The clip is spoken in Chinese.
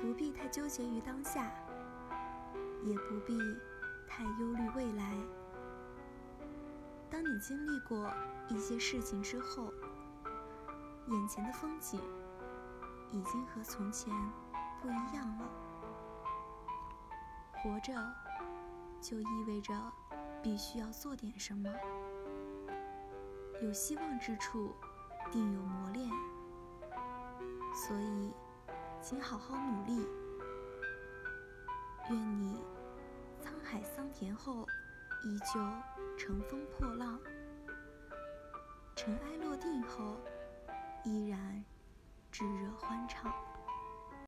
不必太纠结于当下，也不必太忧虑未来。当你经历过一些事情之后，眼前的风景已经和从前不一样了。活着，就意味着必须要做点什么。有希望之处，定有磨练。所以，请好好努力。愿你沧海桑田后，依旧乘风破浪；尘埃落定后，依然炙热欢畅。